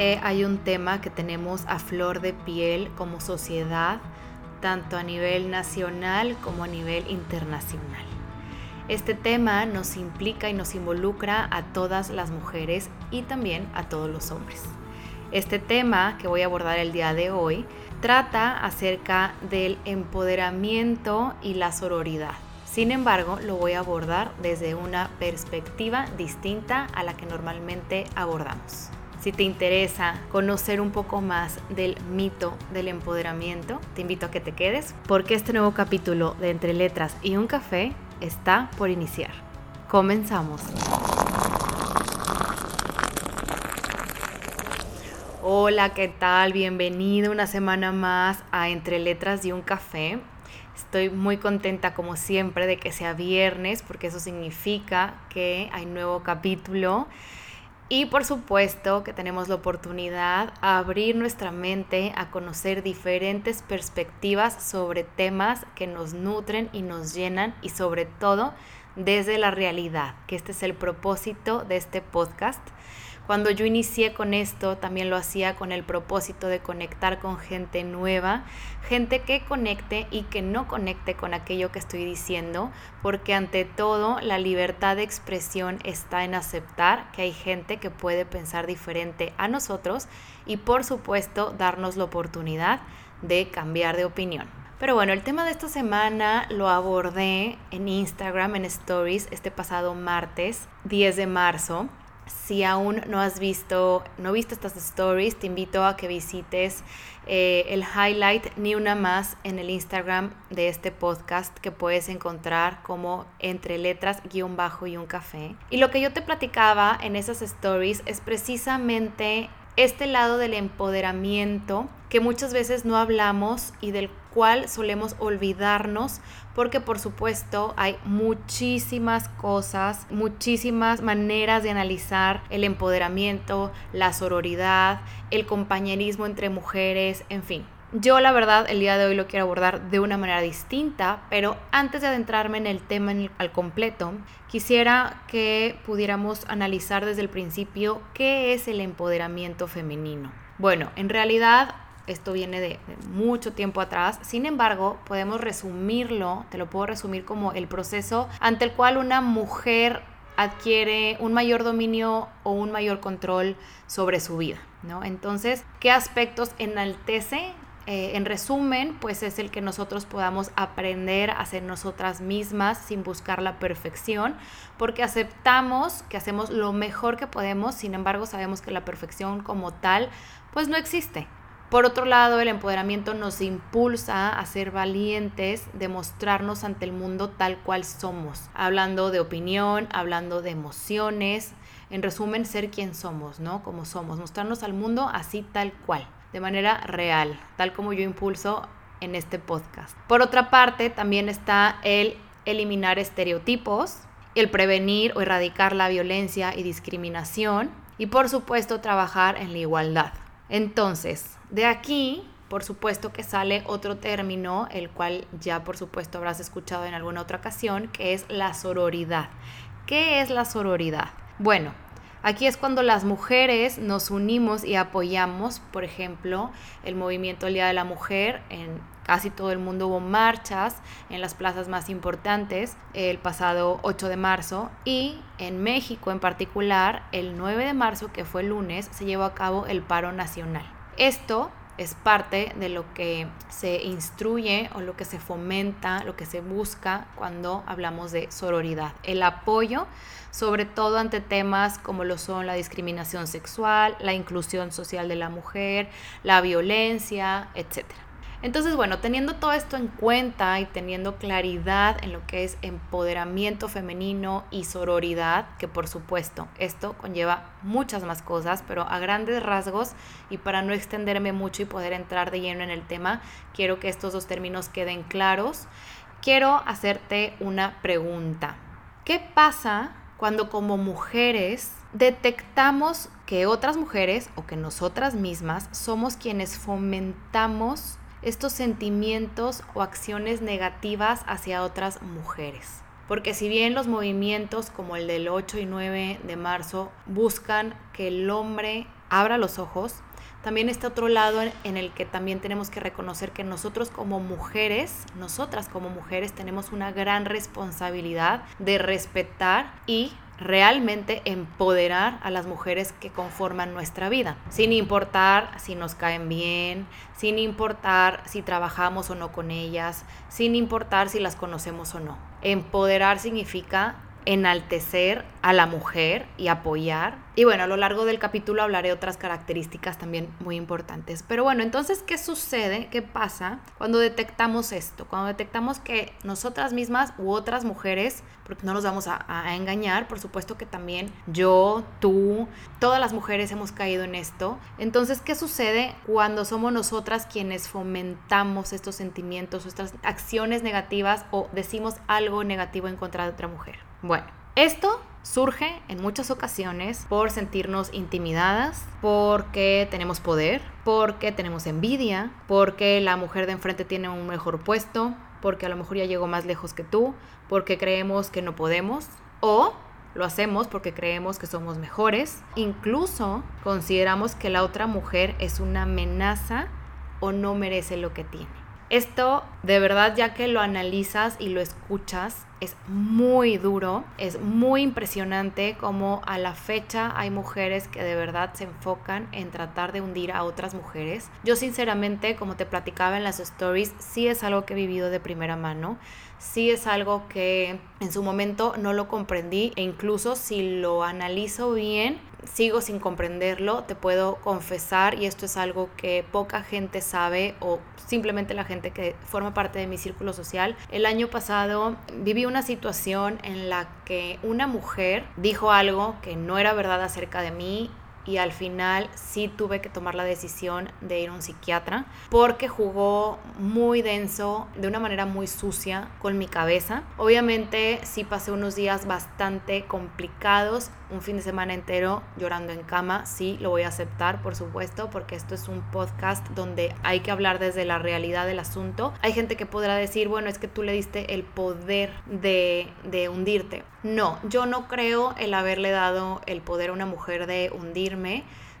Hay un tema que tenemos a flor de piel como sociedad, tanto a nivel nacional como a nivel internacional. Este tema nos implica y nos involucra a todas las mujeres y también a todos los hombres. Este tema que voy a abordar el día de hoy trata acerca del empoderamiento y la sororidad. Sin embargo, lo voy a abordar desde una perspectiva distinta a la que normalmente abordamos. Si te interesa conocer un poco más del mito del empoderamiento, te invito a que te quedes porque este nuevo capítulo de Entre Letras y un Café está por iniciar. Comenzamos. Hola, ¿qué tal? Bienvenido una semana más a Entre Letras y un Café. Estoy muy contenta como siempre de que sea viernes porque eso significa que hay nuevo capítulo y por supuesto que tenemos la oportunidad a abrir nuestra mente a conocer diferentes perspectivas sobre temas que nos nutren y nos llenan y sobre todo desde la realidad, que este es el propósito de este podcast cuando yo inicié con esto, también lo hacía con el propósito de conectar con gente nueva, gente que conecte y que no conecte con aquello que estoy diciendo, porque ante todo la libertad de expresión está en aceptar que hay gente que puede pensar diferente a nosotros y por supuesto darnos la oportunidad de cambiar de opinión. Pero bueno, el tema de esta semana lo abordé en Instagram, en Stories, este pasado martes 10 de marzo. Si aún no has visto, no viste estas stories, te invito a que visites eh, el highlight ni una más en el Instagram de este podcast que puedes encontrar como entre letras guion bajo y un café. Y lo que yo te platicaba en esas stories es precisamente este lado del empoderamiento que muchas veces no hablamos y del cual solemos olvidarnos porque por supuesto hay muchísimas cosas, muchísimas maneras de analizar el empoderamiento, la sororidad, el compañerismo entre mujeres, en fin. Yo la verdad el día de hoy lo quiero abordar de una manera distinta, pero antes de adentrarme en el tema al completo, quisiera que pudiéramos analizar desde el principio qué es el empoderamiento femenino. Bueno, en realidad esto viene de, mucho tiempo atrás, sin embargo podemos resumirlo, te lo puedo resumir como el proceso ante el cual una mujer adquiere un mayor dominio o un mayor control sobre su vida, ¿no? Entonces, ¿qué aspectos enaltece eh, en resumen, pues es el que nosotros podamos aprender a ser nosotras mismas sin buscar la perfección, porque aceptamos que hacemos lo mejor que podemos, sin embargo sabemos que la perfección como tal, pues no existe. Por otro lado, el empoderamiento nos impulsa a ser valientes, demostrarnos ante el mundo tal cual somos, hablando de opinión, hablando de emociones, en resumen, ser quien somos, ¿no? Como somos, mostrarnos al mundo así tal cual de manera real, tal como yo impulso en este podcast. Por otra parte, también está el eliminar estereotipos, el prevenir o erradicar la violencia y discriminación y por supuesto trabajar en la igualdad. Entonces, de aquí, por supuesto que sale otro término, el cual ya por supuesto habrás escuchado en alguna otra ocasión, que es la sororidad. ¿Qué es la sororidad? Bueno, Aquí es cuando las mujeres nos unimos y apoyamos, por ejemplo, el movimiento El Día de la Mujer. En casi todo el mundo hubo marchas en las plazas más importantes el pasado 8 de marzo y en México en particular, el 9 de marzo, que fue el lunes, se llevó a cabo el paro nacional. Esto es parte de lo que se instruye o lo que se fomenta, lo que se busca cuando hablamos de sororidad. El apoyo, sobre todo ante temas como lo son la discriminación sexual, la inclusión social de la mujer, la violencia, etcétera. Entonces, bueno, teniendo todo esto en cuenta y teniendo claridad en lo que es empoderamiento femenino y sororidad, que por supuesto esto conlleva muchas más cosas, pero a grandes rasgos y para no extenderme mucho y poder entrar de lleno en el tema, quiero que estos dos términos queden claros. Quiero hacerte una pregunta. ¿Qué pasa cuando como mujeres detectamos que otras mujeres o que nosotras mismas somos quienes fomentamos estos sentimientos o acciones negativas hacia otras mujeres. Porque si bien los movimientos como el del 8 y 9 de marzo buscan que el hombre abra los ojos, también está otro lado en, el que también tenemos que reconocer que nosotros como mujeres, nosotras como mujeres tenemos una gran responsabilidad de respetar y realmente empoderar a las mujeres que conforman nuestra vida, sin importar si nos caen bien, sin importar si trabajamos o no con ellas, sin importar si las conocemos o no. Empoderar significa enaltecer a la mujer y apoyar. Y bueno, a lo largo del capítulo hablaré otras características también muy importantes. Pero bueno, entonces, ¿qué sucede? ¿Qué pasa cuando detectamos esto? Cuando detectamos que nosotras mismas u otras mujeres, porque no nos vamos a, engañar, por supuesto que también yo, tú, todas las mujeres hemos caído en esto. Entonces, ¿qué sucede cuando somos nosotras quienes fomentamos estos sentimientos, estas acciones negativas o decimos algo negativo en contra de otra mujer? Bueno, esto surge en muchas ocasiones por sentirnos intimidadas, porque tenemos poder, porque tenemos envidia, porque la mujer de enfrente tiene un mejor puesto, porque a lo mejor ya llegó más lejos que tú, porque creemos que no podemos o lo hacemos porque creemos que somos mejores, incluso consideramos que la otra mujer es una amenaza o no merece lo que tiene. Esto de verdad ya que lo analizas y lo escuchas es muy duro, es muy impresionante como a la fecha hay mujeres que de verdad se enfocan en tratar de hundir a otras mujeres. Yo sinceramente, como te platicaba en las stories, sí es algo que he vivido de primera mano, sí es algo que en su momento no lo comprendí e incluso si lo analizo bien, sigo sin comprenderlo, te puedo confesar, y esto es algo que poca gente sabe o simplemente la gente que forma parte de mi círculo social. El año pasado viví una situación en la que una mujer dijo algo que no era verdad acerca de mí y al final sí tuve que tomar la decisión de ir a un psiquiatra porque jugó muy denso, de una manera muy sucia con mi cabeza. Obviamente sí pasé unos días bastante complicados, un fin de semana entero llorando en cama, sí, lo voy a aceptar, por supuesto, porque esto es un podcast donde hay que hablar desde la realidad del asunto. Hay gente que podrá decir, bueno, es que tú le diste el poder de, de hundirte. No, yo no creo el haberle dado el poder a una mujer de hundirme.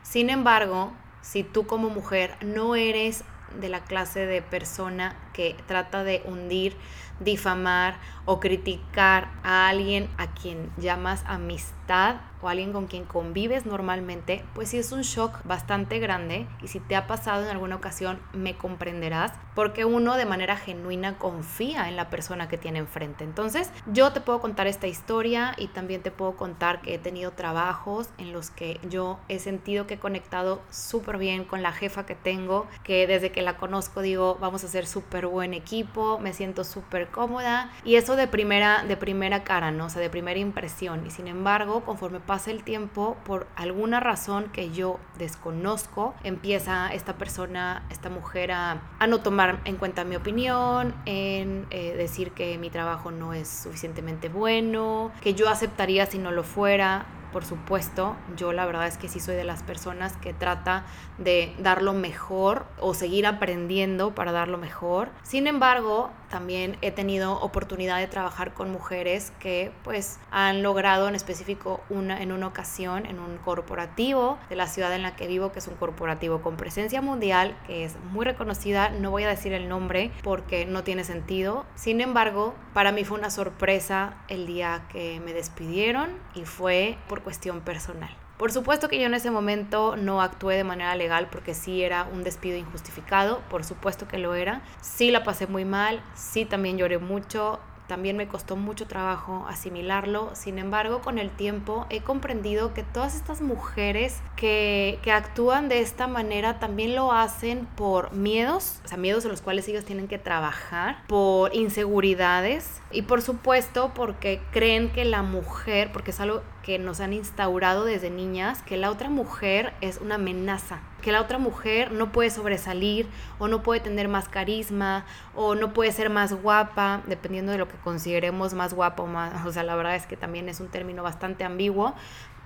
Sin embargo, si tú como mujer no eres de la clase de persona que trata de hundir, difamar o criticar a alguien a quien llamas amistad o alguien con quien convives normalmente, pues sí es un shock bastante grande y si te ha pasado en alguna ocasión me comprenderás porque uno de manera genuina confía en la persona que tiene enfrente. Entonces yo te puedo contar esta historia y también te puedo contar que he tenido trabajos en los que yo he sentido que he conectado súper bien con la jefa que tengo, que desde que la conozco digo vamos a ser súper buen equipo, me siento súper cómoda y eso de primera, de primera cara, ¿no? O sea, de primera impresión. Y sin embargo, conforme pasa el tiempo, por alguna razón que yo desconozco, empieza esta persona, esta mujer a, no tomar en cuenta mi opinión, en eh, decir que mi trabajo no es suficientemente bueno, que yo aceptaría si no lo fuera por supuesto, yo la verdad es que sí soy de las personas que trata de dar lo mejor o seguir aprendiendo para dar lo mejor. Sin embargo, también he tenido oportunidad de trabajar con mujeres que pues han logrado en específico una en una ocasión en un corporativo de la ciudad en la que vivo, que es un corporativo con presencia mundial, que es muy reconocida, no voy a decir el nombre porque no tiene sentido. Sin embargo, para mí fue una sorpresa el día que me despidieron y fue por cuestión personal. Por supuesto que yo en ese momento no actué de manera legal porque sí era un despido injustificado, por supuesto que lo era. Sí la pasé muy mal, sí también lloré mucho, también me costó mucho trabajo asimilarlo. Sin embargo, con el tiempo he comprendido que todas estas mujeres que, que, actúan de esta manera también lo hacen por miedos, o sea, miedos en los cuales ellos tienen que trabajar, por inseguridades y por supuesto porque creen que la mujer, porque es algo que nos han instaurado desde niñas, que la otra mujer es una amenaza, que la otra mujer no puede sobresalir o no puede tener más carisma o no puede ser más guapa, dependiendo de lo que consideremos más guapa o más, o sea, la verdad es que también es un término bastante ambiguo,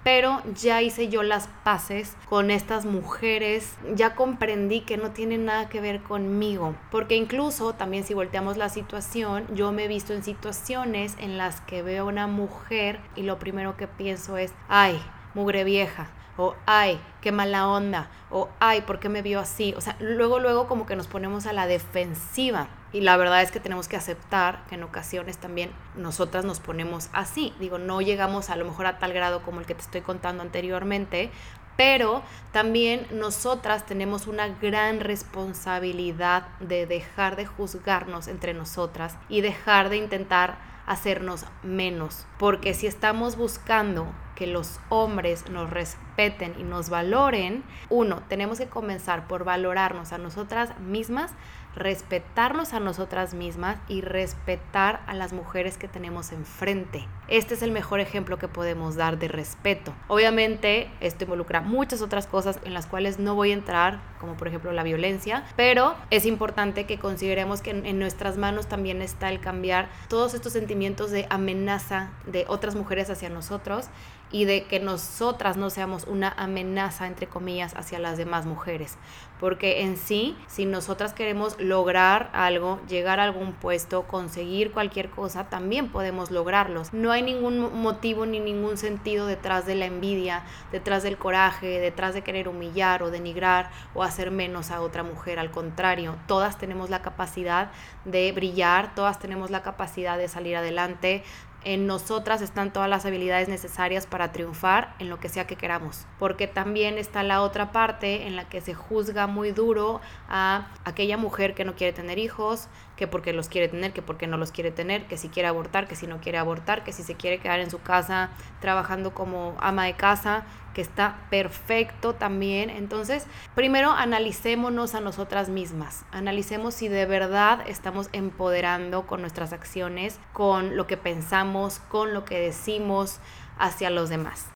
pero ya hice yo las paces con estas mujeres, ya comprendí que no tienen nada que ver conmigo, porque incluso también si volteamos la situación, yo me he visto en situaciones en las que veo a una mujer y lo primero que pienso es, ay, mugre vieja, o ay, qué mala onda, o ay, ¿por qué me vio así? O sea, luego, luego como que nos ponemos a la defensiva. Y la verdad es que tenemos que aceptar que en ocasiones también nosotras nos ponemos así. Digo, no llegamos a lo mejor a tal grado como el que te estoy contando anteriormente, pero también nosotras tenemos una gran responsabilidad de dejar de juzgarnos entre nosotras y dejar de intentar hacernos menos. Porque si estamos buscando que los hombres nos respeten y nos valoren, uno, tenemos que comenzar por valorarnos a nosotras mismas respetarnos a nosotras mismas y respetar a las mujeres que tenemos enfrente. Este es el mejor ejemplo que podemos dar de respeto. Obviamente esto involucra muchas otras cosas en las cuales no voy a entrar, como por ejemplo la violencia, pero es importante que consideremos que en, nuestras manos también está el cambiar todos estos sentimientos de amenaza de otras mujeres hacia nosotros y de que nosotras no seamos una amenaza, entre comillas, hacia las demás mujeres. Porque en sí, si nosotras queremos lograr algo, llegar a algún puesto, conseguir cualquier cosa, también podemos lograrlos. No hay ningún motivo ni ningún sentido detrás de la envidia, detrás del coraje, detrás de querer humillar o denigrar o hacer menos a otra mujer. Al contrario, todas tenemos la capacidad de brillar, todas tenemos la capacidad de salir adelante, en nosotras están todas las habilidades necesarias para triunfar en lo que sea que queramos. Porque también está la otra parte en la que se juzga muy duro a aquella mujer que no quiere tener hijos, que porque los quiere tener, que porque no los quiere tener, que si quiere abortar, que si no quiere abortar, que si se quiere quedar en su casa trabajando como ama de casa, que está perfecto también. Entonces, primero analicémonos a nosotras mismas, analicemos si de verdad estamos empoderando con nuestras acciones, con lo que pensamos, con lo que decimos hacia los demás.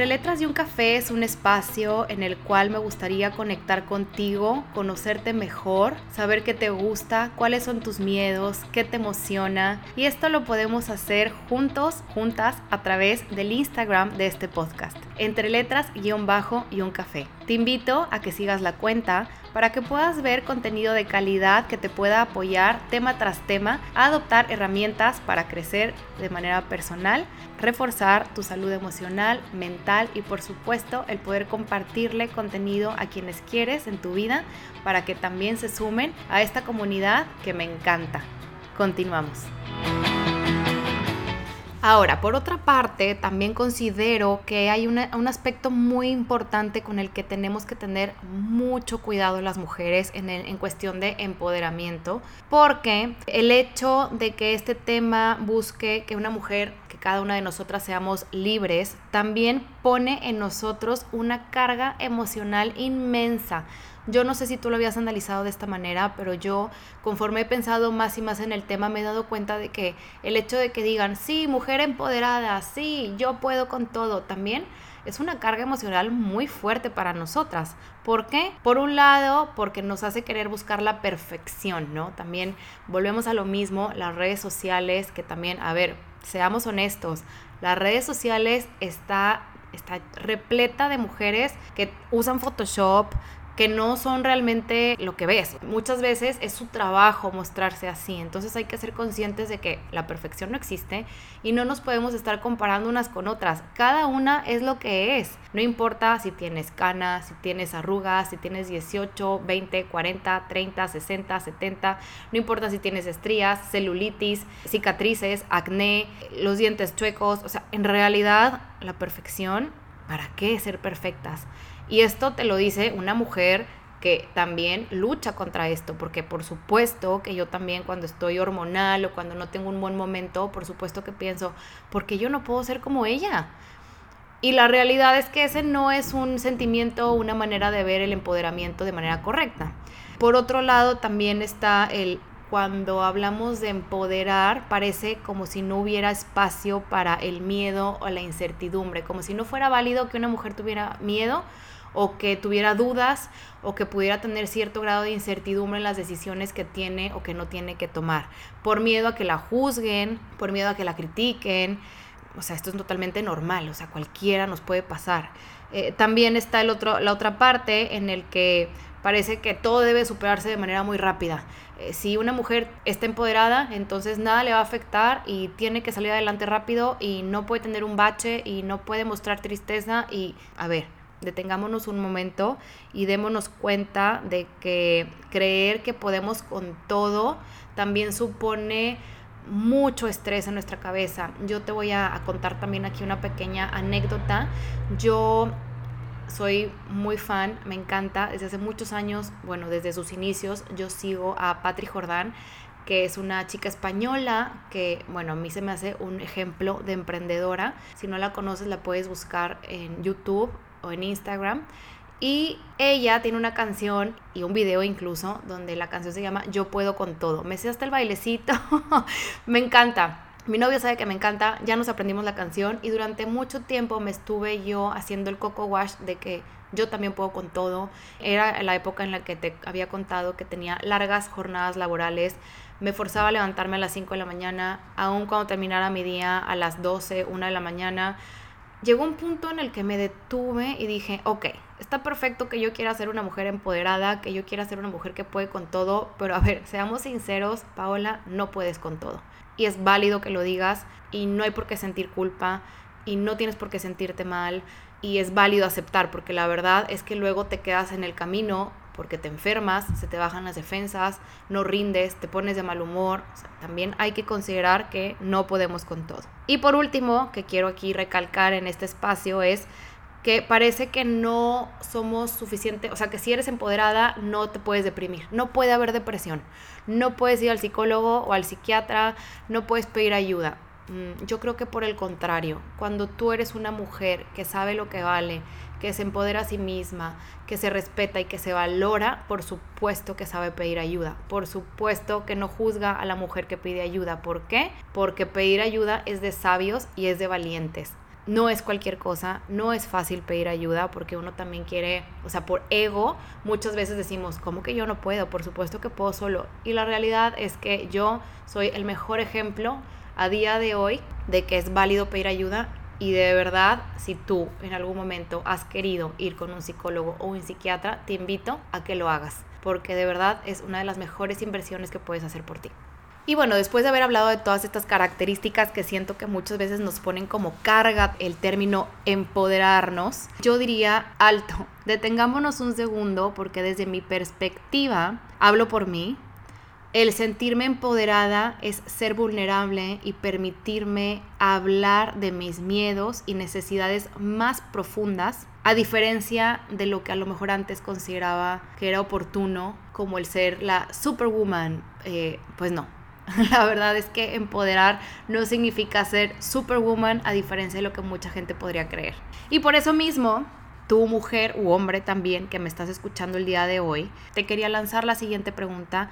Entre Letras y un Café es un espacio en el cual me gustaría conectar contigo, conocerte mejor, saber qué te gusta, cuáles son tus miedos, qué te emociona. Y esto lo podemos hacer juntos, juntas, a través del Instagram de este podcast. Entre Letras guion bajo y un café. Te invito a que sigas la cuenta para que puedas ver contenido de calidad que te pueda apoyar tema tras tema a adoptar herramientas para crecer de manera personal, reforzar tu salud emocional, mental y por supuesto el poder compartirle contenido a quienes quieres en tu vida para que también se sumen a esta comunidad que me encanta. Continuamos. Ahora, por otra parte, también considero que hay un aspecto muy importante con el que tenemos que tener mucho cuidado las mujeres en, cuestión de empoderamiento, porque el hecho de que este tema busque que una mujer, que cada una de nosotras seamos libres, también pone en nosotros una carga emocional inmensa yo no sé si tú lo habías analizado de esta manera, pero yo conforme he pensado más y más en el tema me he dado cuenta de que el hecho de que digan, sí, mujer empoderada, sí, yo puedo con todo, también es una carga emocional muy fuerte para nosotras. ¿Por qué? Por un lado, porque nos hace querer buscar la perfección, ¿no? También volvemos a lo mismo, las redes sociales, que también, a ver, seamos honestos, las redes sociales está está repleta de mujeres que usan Photoshop, que no son realmente lo que ves. Muchas veces es su trabajo mostrarse así, entonces hay que ser conscientes de que la perfección no existe y no nos podemos estar comparando unas con otras. Cada una es lo que es. No importa si tienes canas, si tienes arrugas, si tienes 18, 20, 40, 30, 60, 70, no importa si tienes estrías, celulitis, cicatrices, acné, los dientes chuecos, o sea, en realidad la perfección, ¿para qué ser perfectas? Y esto te lo dice una mujer que también lucha contra esto, porque por supuesto que yo también cuando estoy hormonal o cuando no tengo un buen momento, por supuesto que pienso, porque yo no puedo ser como ella. Y la realidad es que ese no es un sentimiento una manera de ver el empoderamiento de manera correcta. Por otro lado, también está el cuando hablamos de empoderar, parece como si no hubiera espacio para el miedo o la incertidumbre, como si no fuera válido que una mujer tuviera miedo o que tuviera dudas o que pudiera tener cierto grado de incertidumbre en las decisiones que tiene o que no tiene que tomar, por miedo a que la juzguen, por miedo a que la critiquen. O sea, esto es totalmente normal, o sea, cualquiera nos puede pasar. Eh, también está el otro, la otra parte en el que parece que todo debe superarse de manera muy rápida. Eh, si una mujer está empoderada, entonces nada le va a afectar y tiene que salir adelante rápido y no puede tener un bache y no puede mostrar tristeza y, a ver, detengámonos un momento y démonos cuenta de que creer que podemos con todo también supone mucho estrés en nuestra cabeza. Yo te voy a, contar también aquí una pequeña anécdota. Yo soy muy fan, me encanta, desde hace muchos años, bueno, desde sus inicios, yo sigo a Patri Jordán, que es una chica española que, bueno, a mí se me hace un ejemplo de emprendedora. Si no la conoces, la puedes buscar en YouTube o en Instagram. Y ella tiene una canción y un video incluso donde la canción se llama Yo puedo con todo. Me sé hasta el bailecito. me encanta. Mi novio sabe que me encanta, ya nos aprendimos la canción y durante mucho tiempo me estuve yo haciendo el coco wash de que yo también puedo con todo. Era la época en la que te había contado que tenía largas jornadas laborales, me forzaba a levantarme a las 5 de la mañana, aun cuando terminara mi día a las 12, 1 de la mañana. Llegó un punto en el que me detuve y dije, ok, está perfecto que yo quiera ser una mujer empoderada, que yo quiera ser una mujer que puede con todo, pero a ver, seamos sinceros, Paola, no puedes con todo. Y es válido que lo digas y no hay por qué sentir culpa y no tienes por qué sentirte mal y es válido aceptar porque la verdad es que luego te quedas en el camino porque te enfermas, se te bajan las defensas, no rindes, te pones de mal humor. también hay que considerar que no podemos con todo. Y por último, que quiero aquí recalcar en este espacio es que parece que no somos suficientes, o sea, que si eres empoderada no te puedes deprimir, no puede haber depresión, no puedes ir al psicólogo o al psiquiatra, no puedes pedir ayuda. Mm, yo creo que por el contrario, cuando tú eres una mujer que sabe lo que vale, que se empodera a sí misma, que se respeta y que se valora, por supuesto que sabe pedir ayuda. Por supuesto que no juzga a la mujer que pide ayuda. ¿Por qué? Porque pedir ayuda es de sabios y es de valientes no es cualquier cosa, no es fácil pedir ayuda porque uno también quiere, o sea, por ego, muchas veces decimos, ¿cómo que yo no puedo? Por supuesto que puedo solo. Y la realidad es que yo soy el mejor ejemplo a día de hoy de que es válido pedir ayuda y de verdad, si tú en algún momento has querido ir con un psicólogo o un psiquiatra, te invito a que lo hagas, porque de verdad es una de las mejores inversiones que puedes hacer por ti. Y bueno, después de haber hablado de todas estas características que siento que muchas veces nos ponen como carga el término empoderarnos, yo diría alto, detengámonos un segundo porque desde mi perspectiva, hablo por mí, el sentirme empoderada es ser vulnerable y permitirme hablar de mis miedos y necesidades más profundas, a diferencia de lo que a lo mejor antes consideraba que era oportuno, como el ser la superwoman. Eh, pues no, La verdad es que empoderar no significa ser superwoman a diferencia de lo que mucha gente podría creer. Y por eso mismo, tú mujer u hombre también que me estás escuchando el día de hoy, te quería lanzar la siguiente pregunta.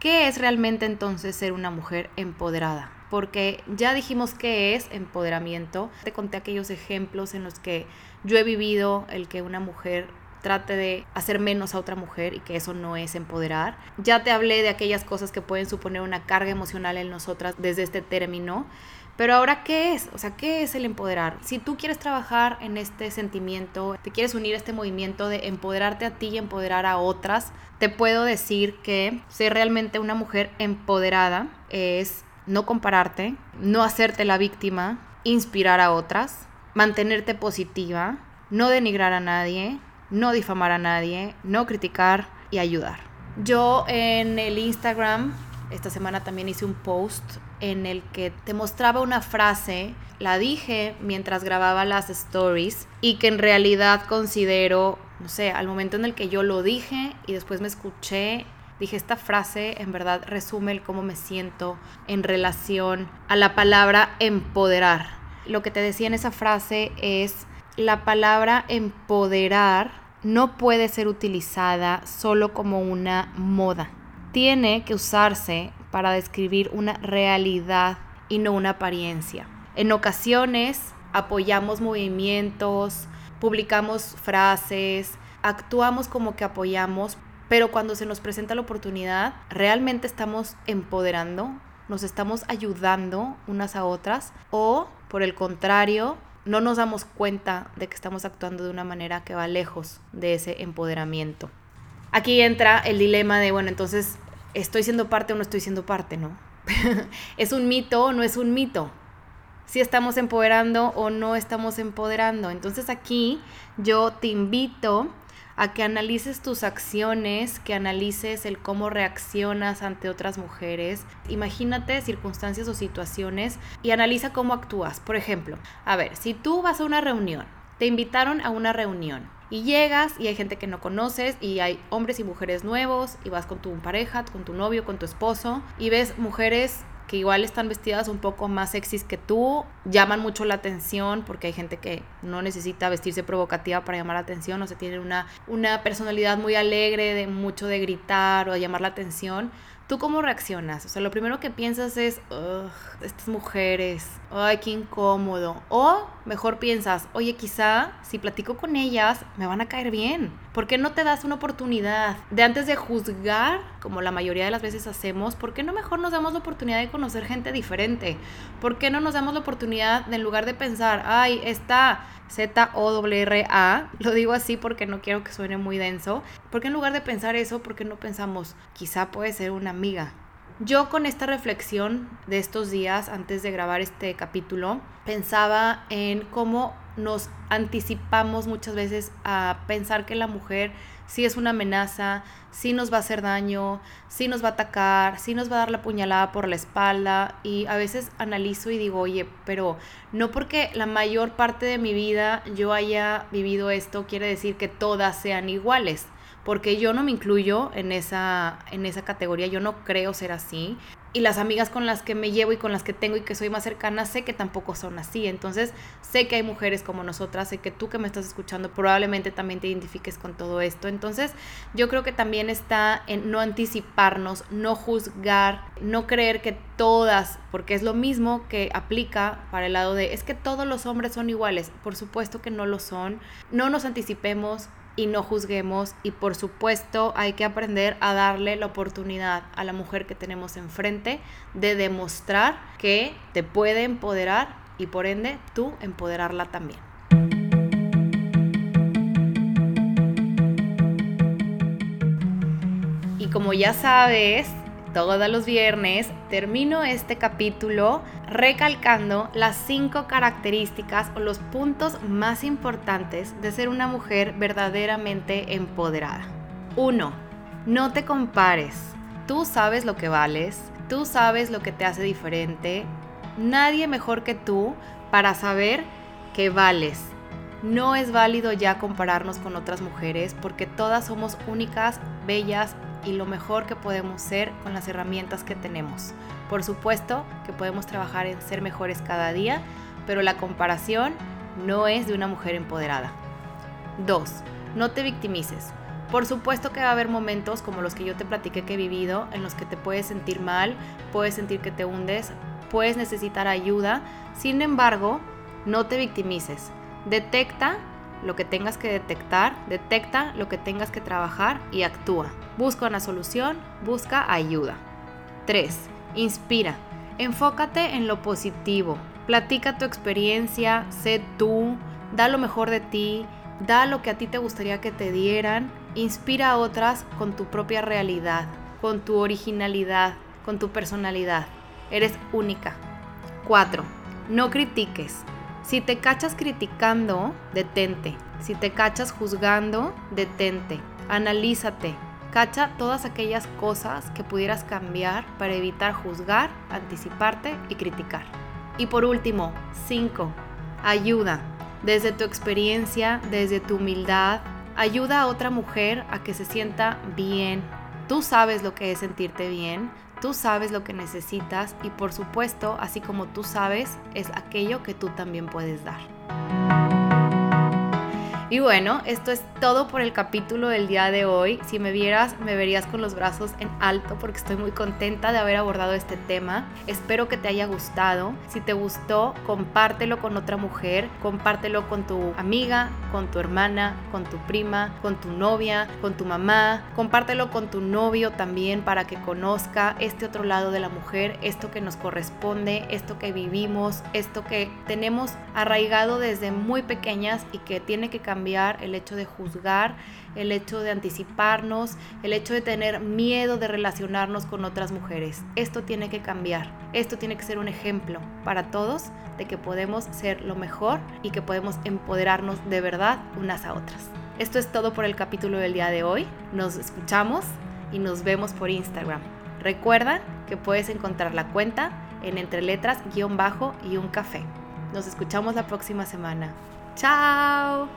¿Qué es realmente entonces ser una mujer empoderada? Porque ya dijimos qué es empoderamiento. Te conté aquellos ejemplos en los que yo he vivido el que una mujer trate de hacer menos a otra mujer y que eso no es empoderar. Ya te hablé de aquellas cosas que pueden suponer una carga emocional en nosotras desde este término. Pero ahora, ¿qué es? O sea, ¿qué es el empoderar? Si tú quieres trabajar en este sentimiento, te quieres unir a este movimiento de empoderarte a ti y empoderar a otras, te puedo decir que ser realmente una mujer empoderada es no compararte, no hacerte la víctima, inspirar a otras, mantenerte positiva, no denigrar a nadie, no difamar a nadie, no criticar y ayudar. Yo en el Instagram esta semana también hice un post en el que te mostraba una frase, la dije mientras grababa las stories y que en realidad considero, no sé, al momento en el que yo lo dije y después me escuché, dije, esta frase en verdad resume el cómo me siento en relación a la palabra empoderar. Lo que te decía en esa frase es la palabra empoderar no puede ser utilizada solo como una moda. Tiene que usarse para describir una realidad y no una apariencia. En ocasiones apoyamos movimientos, publicamos frases, actuamos como que apoyamos, pero cuando se nos presenta la oportunidad, realmente estamos empoderando, nos estamos ayudando unas a otras o por el contrario, no nos damos cuenta de que estamos actuando de una manera que va lejos de ese empoderamiento. aquí entra el dilema de, bueno, entonces, ¿estoy siendo parte o no estoy siendo parte, no? ¿Es un mito o no es un mito? si estamos empoderando o no estamos empoderando. Entonces aquí yo te invito a que analices tus acciones, que analices el cómo reaccionas ante otras mujeres. Imagínate circunstancias o situaciones y analiza cómo actúas. Por ejemplo, a ver, si tú vas a una reunión, te invitaron a una reunión y llegas y hay gente que no conoces y hay hombres y mujeres nuevos y vas con tu pareja, con tu novio, con tu esposo y ves mujeres que igual están vestidas un poco más sexys que tú, llaman mucho la atención porque hay gente que no necesita vestirse provocativa para llamar la atención, o se tiene una, una personalidad muy alegre, de mucho de gritar o de llamar la atención. ¿Tú cómo reaccionas? O sea, lo primero que piensas es, estas mujeres, ay, qué incómodo. O mejor piensas, oye, quizá si platico con ellas me van a caer bien. ¿Por qué no te das una oportunidad de antes de juzgar, como la mayoría de las veces hacemos, por qué no mejor nos damos la oportunidad de conocer gente diferente? ¿Por qué no nos damos la oportunidad de en lugar de pensar, ay, esta Z-O-W-R-A, lo digo así porque no quiero que suene muy denso, porque en lugar de pensar eso, ¿por qué no pensamos, quizá puede ser una amiga? Yo con esta reflexión de estos días, antes de grabar este capítulo, pensaba en cómo nos anticipamos muchas veces a pensar que la mujer sí es una amenaza, sí nos va a hacer daño, sí nos va a atacar, sí nos va a dar la puñalada por la espalda. Y a veces analizo y digo, oye, pero no porque la mayor parte de mi vida yo haya vivido esto quiere decir que todas sean iguales porque yo no me incluyo en esa, en esa categoría, yo no creo ser así. Y las amigas con las que me llevo y con las que tengo y que soy más cercana, sé que tampoco son así. Entonces, sé que hay mujeres como nosotras, sé que tú que me estás escuchando probablemente también te identifiques con todo esto. Entonces, yo creo que también está en no anticiparnos, no juzgar, no creer que todas, porque es lo mismo que aplica para el lado de, es que todos los hombres son iguales. Por supuesto que no lo son. No nos anticipemos, y no juzguemos y por supuesto hay que aprender a darle la oportunidad a la mujer que tenemos enfrente de demostrar que te puede empoderar y por ende tú empoderarla también. Y como ya sabes, todos los viernes termino este capítulo recalcando las cinco características o los puntos más importantes de ser una mujer verdaderamente empoderada. 1. No te compares. Tú sabes lo que vales, tú sabes lo que te hace diferente. Nadie mejor que tú para saber que vales. No es válido ya compararnos con otras mujeres porque todas somos únicas, bellas, y lo mejor que podemos ser con las herramientas que tenemos. Por supuesto que podemos trabajar en ser mejores cada día, pero la comparación no es de una mujer empoderada. 2. No te victimices. Por supuesto que va a haber momentos como los que yo te platiqué que he vivido, en los que te puedes sentir mal, puedes sentir que te hundes, puedes necesitar ayuda. Sin embargo, no te victimices. Detecta lo que tengas que detectar, detecta lo que tengas que trabajar y actúa. Busca una solución, busca ayuda. 3. Inspira. Enfócate en lo positivo. Platica tu experiencia, sé tú, da lo mejor de ti, da lo que a ti te gustaría que te dieran. Inspira a otras con tu propia realidad, con tu originalidad, con tu personalidad. Eres única. 4. No critiques. Si te cachas criticando, detente. Si te cachas juzgando, detente. Analízate. Cacha todas aquellas cosas que pudieras cambiar para evitar juzgar, anticiparte y criticar. Y por último, 5. Ayuda. Desde tu experiencia, desde tu humildad, ayuda a otra mujer a que se sienta bien. Tú sabes lo que es sentirte bien, Tú sabes lo que necesitas y por supuesto, así como tú sabes, es aquello que tú también puedes dar. Y bueno, esto es todo por el capítulo del día de hoy. Si me vieras, me verías con los brazos en alto porque estoy muy contenta de haber abordado este tema. Espero que te haya gustado. Si te gustó, compártelo con otra mujer, compártelo con tu amiga, con tu hermana, con tu prima, con tu novia, con tu mamá. Compártelo con tu novio también para que conozca este otro lado de la mujer, esto que nos corresponde, esto que vivimos, esto que tenemos arraigado desde muy pequeñas y que tiene que cambiar el hecho de juzgar, el hecho de anticiparnos, el hecho de tener miedo de relacionarnos con otras mujeres. Esto tiene que cambiar. Esto tiene que ser un ejemplo para todos de que podemos ser lo mejor y que podemos empoderarnos de verdad unas a otras. Esto es todo por el capítulo del día de hoy. Nos escuchamos y nos vemos por Instagram. Recuerda que puedes encontrar la cuenta en entre letras guion bajo y un café. Nos escuchamos la próxima semana. Tchau!